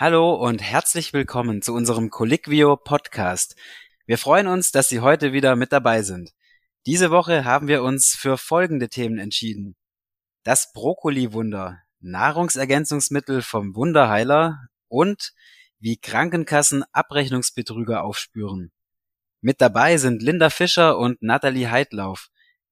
Hallo und herzlich willkommen zu unserem Colliquio Podcast. Wir freuen uns, dass Sie heute wieder mit dabei sind. Diese Woche haben wir uns für folgende Themen entschieden. Das Brokkoli-Wunder, Nahrungsergänzungsmittel vom Wunderheiler und wie Krankenkassen Abrechnungsbetrüger aufspüren. Mit dabei sind Linda Fischer und Nathalie Heidlauf.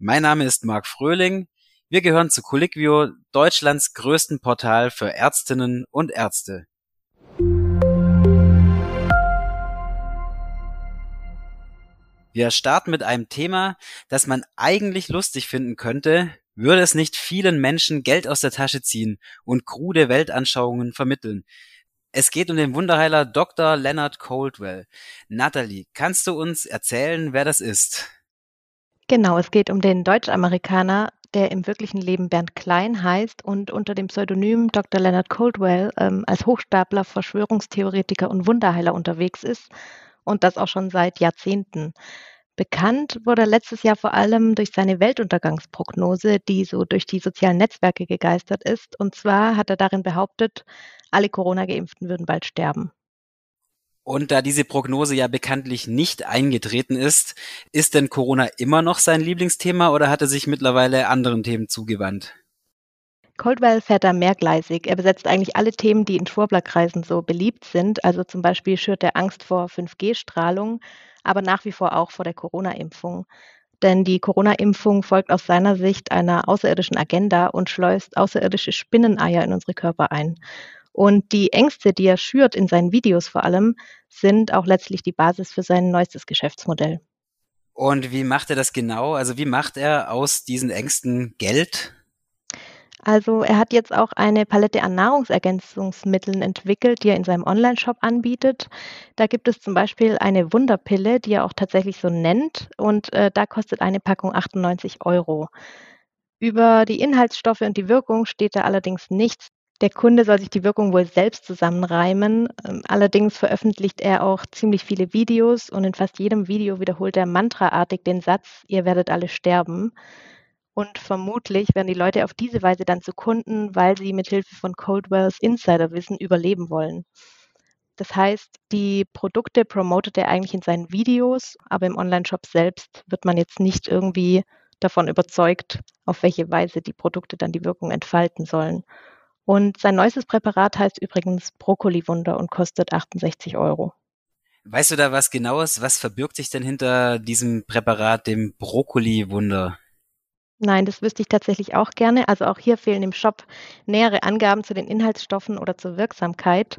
Mein Name ist Marc Fröhling. Wir gehören zu Colliquio, Deutschlands größten Portal für Ärztinnen und Ärzte. Wir starten mit einem Thema, das man eigentlich lustig finden könnte, würde es nicht vielen Menschen Geld aus der Tasche ziehen und krude Weltanschauungen vermitteln. Es geht um den Wunderheiler Dr. Leonard Coldwell. Natalie, kannst du uns erzählen, wer das ist? Genau, es geht um den Deutsch-Amerikaner, der im wirklichen Leben Bernd Klein heißt und unter dem Pseudonym Dr. Leonard Coldwell ähm, als Hochstapler, Verschwörungstheoretiker und Wunderheiler unterwegs ist und das auch schon seit Jahrzehnten. Bekannt wurde letztes Jahr vor allem durch seine Weltuntergangsprognose, die so durch die sozialen Netzwerke gegeistert ist. Und zwar hat er darin behauptet, alle Corona-Geimpften würden bald sterben. Und da diese Prognose ja bekanntlich nicht eingetreten ist, ist denn Corona immer noch sein Lieblingsthema oder hat er sich mittlerweile anderen Themen zugewandt? Coldwell fährt da mehrgleisig. Er besetzt eigentlich alle Themen, die in Schwurblerkreisen so beliebt sind. Also zum Beispiel schürt er Angst vor 5G-Strahlung, aber nach wie vor auch vor der Corona-Impfung. Denn die Corona-Impfung folgt aus seiner Sicht einer außerirdischen Agenda und schleust außerirdische Spinneneier in unsere Körper ein. Und die Ängste, die er schürt in seinen Videos vor allem, sind auch letztlich die Basis für sein neuestes Geschäftsmodell. Und wie macht er das genau? Also wie macht er aus diesen Ängsten Geld? Also er hat jetzt auch eine Palette an Nahrungsergänzungsmitteln entwickelt, die er in seinem Online-Shop anbietet. Da gibt es zum Beispiel eine Wunderpille, die er auch tatsächlich so nennt. Und äh, da kostet eine Packung 98 Euro. Über die Inhaltsstoffe und die Wirkung steht da allerdings nichts. Der Kunde soll sich die Wirkung wohl selbst zusammenreimen. Ähm, allerdings veröffentlicht er auch ziemlich viele Videos und in fast jedem Video wiederholt er mantraartig den Satz, ihr werdet alle sterben. Und vermutlich werden die Leute auf diese Weise dann zu Kunden, weil sie mit Hilfe von Coldwells Insiderwissen überleben wollen. Das heißt, die Produkte promotet er eigentlich in seinen Videos, aber im Online-Shop selbst wird man jetzt nicht irgendwie davon überzeugt, auf welche Weise die Produkte dann die Wirkung entfalten sollen. Und sein neuestes Präparat heißt übrigens Brokkoli-Wunder und kostet 68 Euro. Weißt du da was genaues? Was verbirgt sich denn hinter diesem Präparat, dem Brokkoli-Wunder? Nein, das wüsste ich tatsächlich auch gerne. Also auch hier fehlen im Shop nähere Angaben zu den Inhaltsstoffen oder zur Wirksamkeit.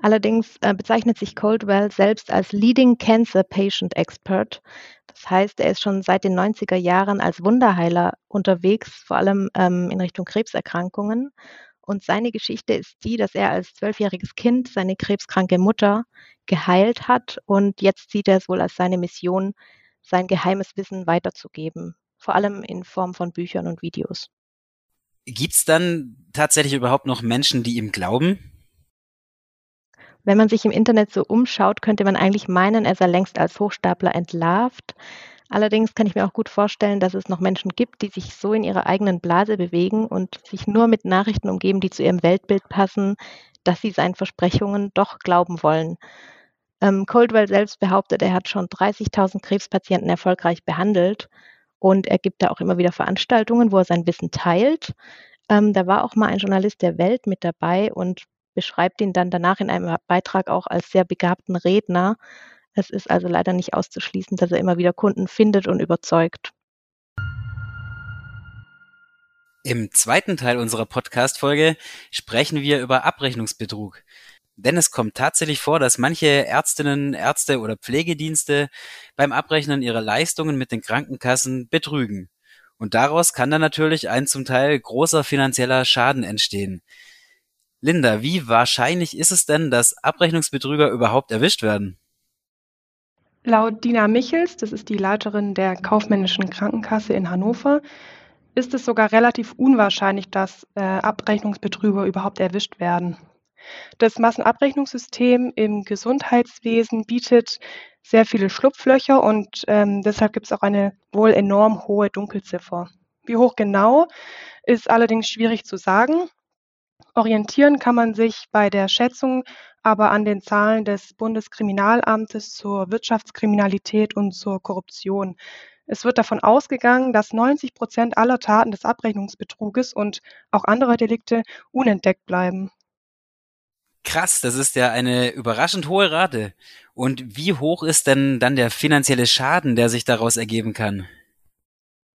Allerdings äh, bezeichnet sich Coldwell selbst als Leading Cancer Patient Expert. Das heißt, er ist schon seit den 90er Jahren als Wunderheiler unterwegs, vor allem ähm, in Richtung Krebserkrankungen. Und seine Geschichte ist die, dass er als zwölfjähriges Kind seine krebskranke Mutter geheilt hat und jetzt sieht er es wohl als seine Mission, sein geheimes Wissen weiterzugeben vor allem in Form von Büchern und Videos. Gibt's dann tatsächlich überhaupt noch Menschen, die ihm glauben? Wenn man sich im Internet so umschaut, könnte man eigentlich meinen, er sei längst als Hochstapler entlarvt. Allerdings kann ich mir auch gut vorstellen, dass es noch Menschen gibt, die sich so in ihrer eigenen Blase bewegen und sich nur mit Nachrichten umgeben, die zu ihrem Weltbild passen, dass sie seinen Versprechungen doch glauben wollen. Ähm, Coldwell selbst behauptet, er hat schon 30.000 Krebspatienten erfolgreich behandelt und er gibt da auch immer wieder Veranstaltungen, wo er sein Wissen teilt. Ähm, da war auch mal ein Journalist der Welt mit dabei und beschreibt ihn dann danach in einem Beitrag auch als sehr begabten Redner. Es ist also leider nicht auszuschließen, dass er immer wieder Kunden findet und überzeugt. Im zweiten Teil unserer Podcast-Folge sprechen wir über Abrechnungsbetrug. Denn es kommt tatsächlich vor, dass manche Ärztinnen, Ärzte oder Pflegedienste beim Abrechnen ihrer Leistungen mit den Krankenkassen betrügen. Und daraus kann dann natürlich ein zum Teil großer finanzieller Schaden entstehen. Linda, wie wahrscheinlich ist es denn, dass Abrechnungsbetrüger überhaupt erwischt werden? Laut Dina Michels, das ist die Leiterin der kaufmännischen Krankenkasse in Hannover, ist es sogar relativ unwahrscheinlich, dass äh, Abrechnungsbetrüger überhaupt erwischt werden. Das Massenabrechnungssystem im Gesundheitswesen bietet sehr viele Schlupflöcher und ähm, deshalb gibt es auch eine wohl enorm hohe Dunkelziffer. Wie hoch genau ist allerdings schwierig zu sagen. Orientieren kann man sich bei der Schätzung aber an den Zahlen des Bundeskriminalamtes zur Wirtschaftskriminalität und zur Korruption. Es wird davon ausgegangen, dass 90 Prozent aller Taten des Abrechnungsbetruges und auch anderer Delikte unentdeckt bleiben. Krass, das ist ja eine überraschend hohe Rate. Und wie hoch ist denn dann der finanzielle Schaden, der sich daraus ergeben kann?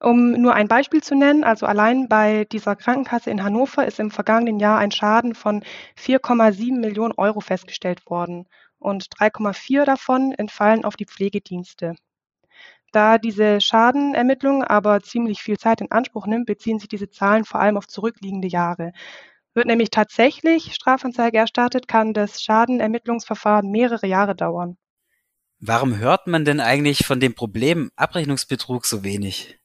Um nur ein Beispiel zu nennen, also allein bei dieser Krankenkasse in Hannover ist im vergangenen Jahr ein Schaden von 4,7 Millionen Euro festgestellt worden und 3,4 davon entfallen auf die Pflegedienste. Da diese Schadenermittlung aber ziemlich viel Zeit in Anspruch nimmt, beziehen sich diese Zahlen vor allem auf zurückliegende Jahre. Wird nämlich tatsächlich Strafanzeige erstattet, kann das Schadenermittlungsverfahren mehrere Jahre dauern. Warum hört man denn eigentlich von dem Problem Abrechnungsbetrug so wenig?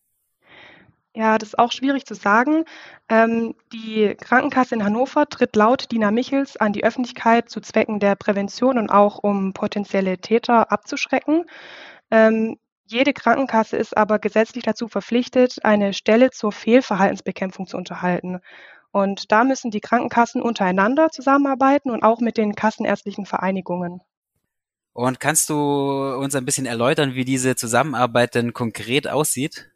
Ja, das ist auch schwierig zu sagen. Ähm, die Krankenkasse in Hannover tritt laut Dina Michels an die Öffentlichkeit zu Zwecken der Prävention und auch um potenzielle Täter abzuschrecken. Ähm, jede Krankenkasse ist aber gesetzlich dazu verpflichtet, eine Stelle zur Fehlverhaltensbekämpfung zu unterhalten. Und da müssen die Krankenkassen untereinander zusammenarbeiten und auch mit den kassenärztlichen Vereinigungen. Und kannst du uns ein bisschen erläutern, wie diese Zusammenarbeit denn konkret aussieht?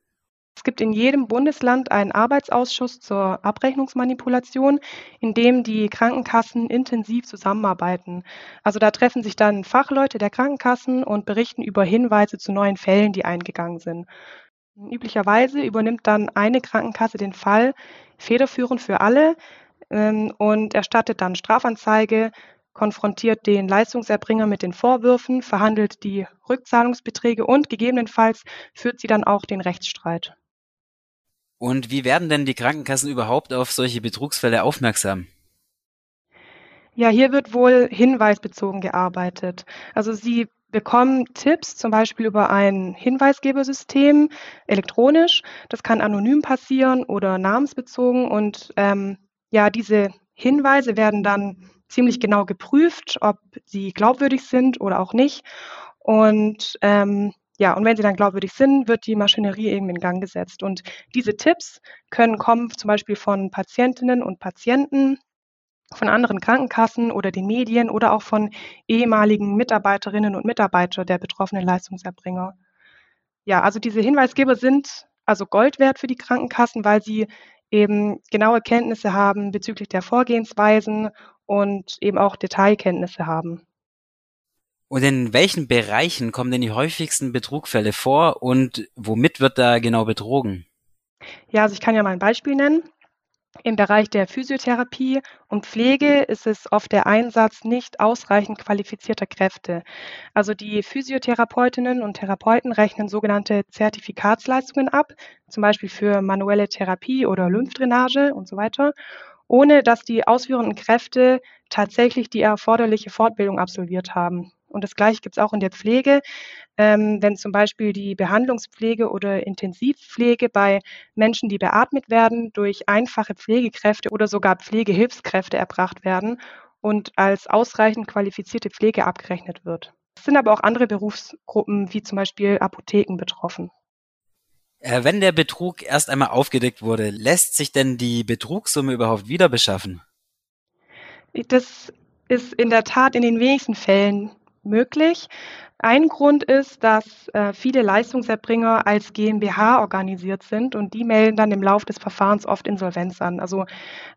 Es gibt in jedem Bundesland einen Arbeitsausschuss zur Abrechnungsmanipulation, in dem die Krankenkassen intensiv zusammenarbeiten. Also da treffen sich dann Fachleute der Krankenkassen und berichten über Hinweise zu neuen Fällen, die eingegangen sind. Üblicherweise übernimmt dann eine Krankenkasse den Fall federführend für alle ähm, und erstattet dann Strafanzeige, konfrontiert den Leistungserbringer mit den Vorwürfen, verhandelt die Rückzahlungsbeträge und gegebenenfalls führt sie dann auch den Rechtsstreit. Und wie werden denn die Krankenkassen überhaupt auf solche Betrugsfälle aufmerksam? Ja, hier wird wohl hinweisbezogen gearbeitet. Also sie bekommen Tipps zum Beispiel über ein Hinweisgebersystem elektronisch. Das kann anonym passieren oder namensbezogen. Und ähm, ja, diese Hinweise werden dann ziemlich genau geprüft, ob sie glaubwürdig sind oder auch nicht. Und ähm, ja, und wenn sie dann glaubwürdig sind, wird die Maschinerie eben in Gang gesetzt. Und diese Tipps können kommen zum Beispiel von Patientinnen und Patienten, von anderen Krankenkassen oder den Medien oder auch von ehemaligen Mitarbeiterinnen und Mitarbeitern der betroffenen Leistungserbringer. Ja, also diese Hinweisgeber sind also Gold wert für die Krankenkassen, weil sie eben genaue Kenntnisse haben bezüglich der Vorgehensweisen und eben auch Detailkenntnisse haben. Und in welchen Bereichen kommen denn die häufigsten Betrugfälle vor und womit wird da genau betrogen? Ja, also ich kann ja mal ein Beispiel nennen. Im Bereich der Physiotherapie und Pflege ist es oft der Einsatz nicht ausreichend qualifizierter Kräfte. Also die Physiotherapeutinnen und Therapeuten rechnen sogenannte Zertifikatsleistungen ab, zum Beispiel für manuelle Therapie oder Lymphdrainage und so weiter, ohne dass die ausführenden Kräfte tatsächlich die erforderliche Fortbildung absolviert haben. Und das Gleiche gibt es auch in der Pflege. Ähm, wenn zum Beispiel die Behandlungspflege oder Intensivpflege bei Menschen, die beatmet werden, durch einfache Pflegekräfte oder sogar Pflegehilfskräfte erbracht werden und als ausreichend qualifizierte Pflege abgerechnet wird. Es sind aber auch andere Berufsgruppen wie zum Beispiel Apotheken betroffen. Äh, wenn der Betrug erst einmal aufgedeckt wurde, lässt sich denn die Betrugssumme überhaupt wieder beschaffen? Das ist in der Tat in den wenigsten Fällen möglich. Ein Grund ist, dass äh, viele Leistungserbringer als GmbH organisiert sind und die melden dann im Laufe des Verfahrens oft Insolvenz an. Also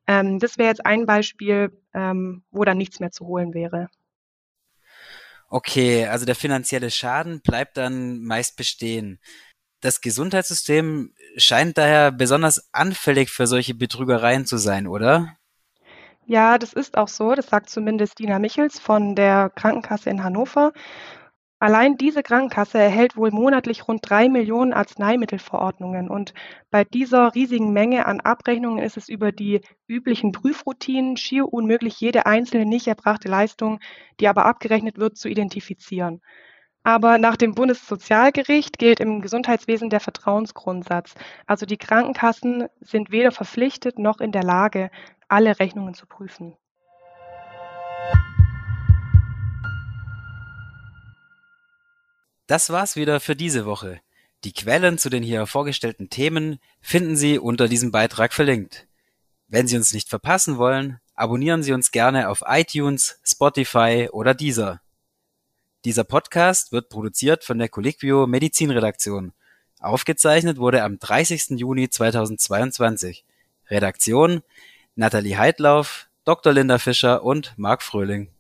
ähm, das wäre jetzt ein Beispiel, ähm, wo dann nichts mehr zu holen wäre. Okay, also der finanzielle Schaden bleibt dann meist bestehen. Das Gesundheitssystem scheint daher besonders anfällig für solche Betrügereien zu sein, oder? Ja, das ist auch so. Das sagt zumindest Dina Michels von der Krankenkasse in Hannover. Allein diese Krankenkasse erhält wohl monatlich rund drei Millionen Arzneimittelverordnungen. Und bei dieser riesigen Menge an Abrechnungen ist es über die üblichen Prüfroutinen schier unmöglich, jede einzelne nicht erbrachte Leistung, die aber abgerechnet wird, zu identifizieren. Aber nach dem Bundessozialgericht gilt im Gesundheitswesen der Vertrauensgrundsatz. Also die Krankenkassen sind weder verpflichtet noch in der Lage, alle Rechnungen zu prüfen. Das war's wieder für diese Woche. Die Quellen zu den hier vorgestellten Themen finden Sie unter diesem Beitrag verlinkt. Wenn Sie uns nicht verpassen wollen, abonnieren Sie uns gerne auf iTunes, Spotify oder Deezer. Dieser Podcast wird produziert von der Colliquio Medizinredaktion. Aufgezeichnet wurde am 30. Juni 2022. Redaktion Nathalie Heidlauf, Dr. Linda Fischer und Marc Fröhling.